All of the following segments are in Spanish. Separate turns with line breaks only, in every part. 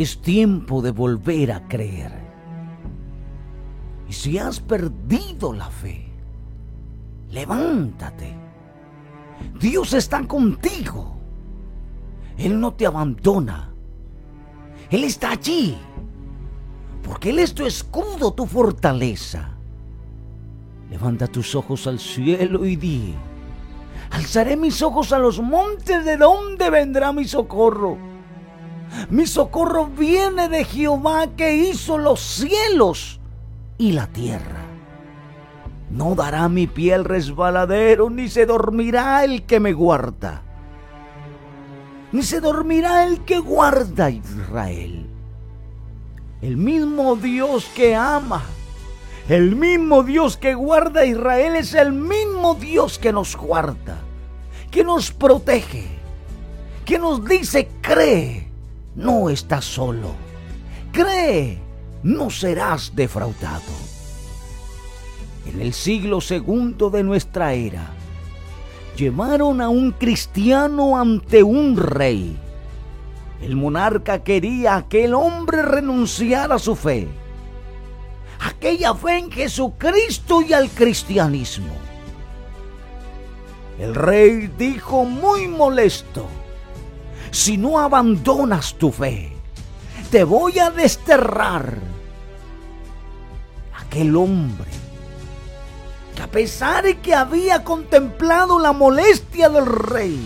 Es tiempo de volver a creer. Y si has perdido la fe, levántate. Dios está contigo. Él no te abandona. Él está allí. Porque Él es tu escudo, tu fortaleza. Levanta tus ojos al cielo y di, alzaré mis ojos a los montes, ¿de dónde vendrá mi socorro? Mi socorro viene de Jehová que hizo los cielos y la tierra. No dará mi pie el resbaladero, ni se dormirá el que me guarda. Ni se dormirá el que guarda a Israel. El mismo Dios que ama, el mismo Dios que guarda a Israel es el mismo Dios que nos guarda, que nos protege, que nos dice, cree, no estás solo. Cree, no serás defraudado en el siglo segundo de nuestra era, llevaron a un cristiano ante un rey. El monarca quería que el hombre renunciara a su fe, aquella fe en Jesucristo y al cristianismo. El rey dijo muy molesto, si no abandonas tu fe, te voy a desterrar. Aquel hombre a pesar de que había contemplado la molestia del rey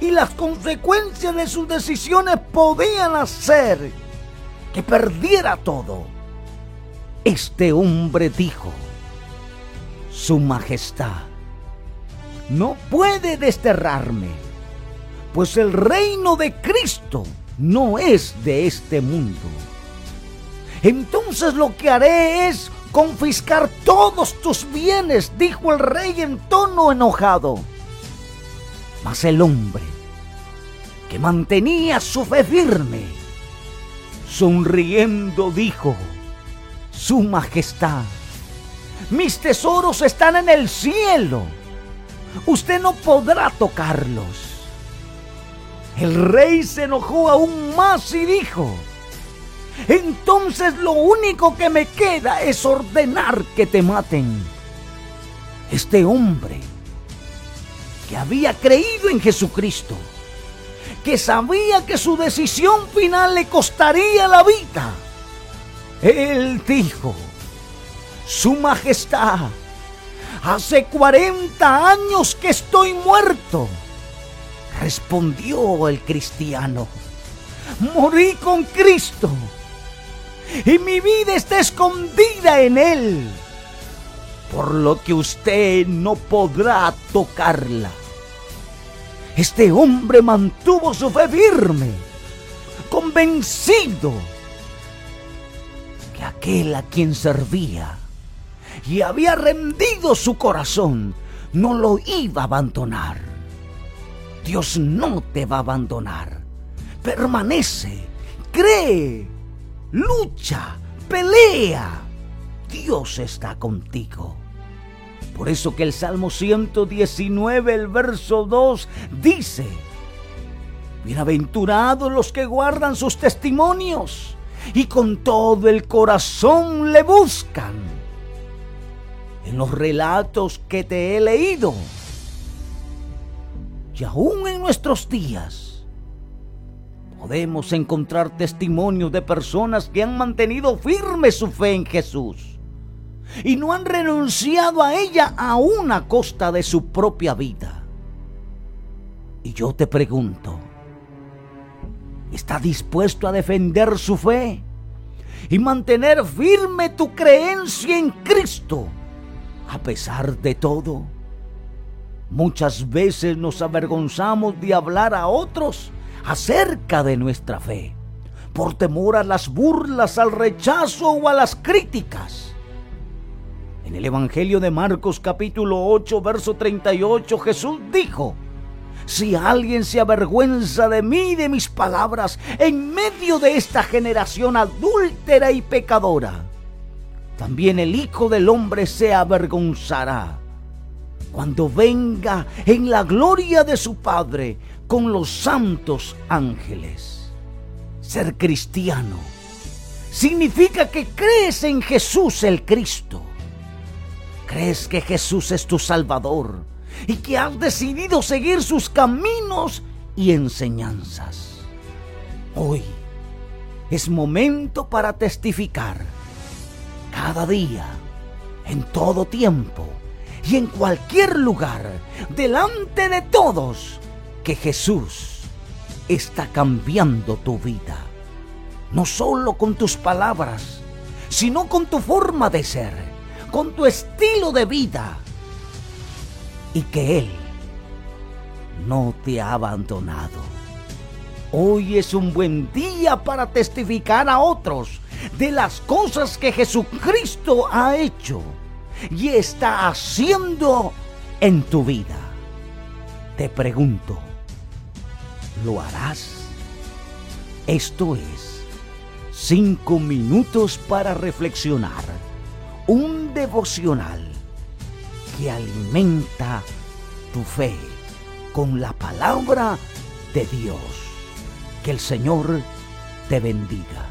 y las consecuencias de sus decisiones podían hacer que perdiera todo, este hombre dijo, Su Majestad no puede desterrarme, pues el reino de Cristo no es de este mundo. Entonces lo que haré es confiscar todos tus bienes, dijo el rey en tono enojado. Mas el hombre, que mantenía su fe firme, sonriendo dijo, Su Majestad, mis tesoros están en el cielo, usted no podrá tocarlos. El rey se enojó aún más y dijo, entonces lo único que me queda es ordenar que te maten. Este hombre que había creído en Jesucristo, que sabía que su decisión final le costaría la vida, él dijo, Su Majestad, hace 40 años que estoy muerto. Respondió el cristiano, morí con Cristo y mi vida está escondida en Él, por lo que usted no podrá tocarla. Este hombre mantuvo su fe firme, convencido que aquel a quien servía y había rendido su corazón no lo iba a abandonar. Dios no te va a abandonar. Permanece, cree lucha, pelea. Dios está contigo. Por eso que el Salmo 119, el verso 2, dice, Bienaventurados los que guardan sus testimonios y con todo el corazón le buscan. En los relatos que te he leído, y aún en nuestros días, podemos encontrar testimonios de personas que han mantenido firme su fe en Jesús y no han renunciado a ella a costa de su propia vida. Y yo te pregunto, ¿está dispuesto a defender su fe y mantener firme tu creencia en Cristo a pesar de todo? Muchas veces nos avergonzamos de hablar a otros acerca de nuestra fe, por temor a las burlas, al rechazo o a las críticas. En el Evangelio de Marcos capítulo 8, verso 38, Jesús dijo, si alguien se avergüenza de mí y de mis palabras en medio de esta generación adúltera y pecadora, también el Hijo del Hombre se avergonzará cuando venga en la gloria de su Padre con los santos ángeles. Ser cristiano significa que crees en Jesús el Cristo. Crees que Jesús es tu Salvador y que has decidido seguir sus caminos y enseñanzas. Hoy es momento para testificar cada día, en todo tiempo y en cualquier lugar, delante de todos, que Jesús está cambiando tu vida. No solo con tus palabras, sino con tu forma de ser, con tu estilo de vida. Y que Él no te ha abandonado. Hoy es un buen día para testificar a otros de las cosas que Jesucristo ha hecho y está haciendo en tu vida. Te pregunto, ¿lo harás? Esto es cinco minutos para reflexionar, un devocional que alimenta tu fe con la palabra de Dios. Que el Señor te bendiga.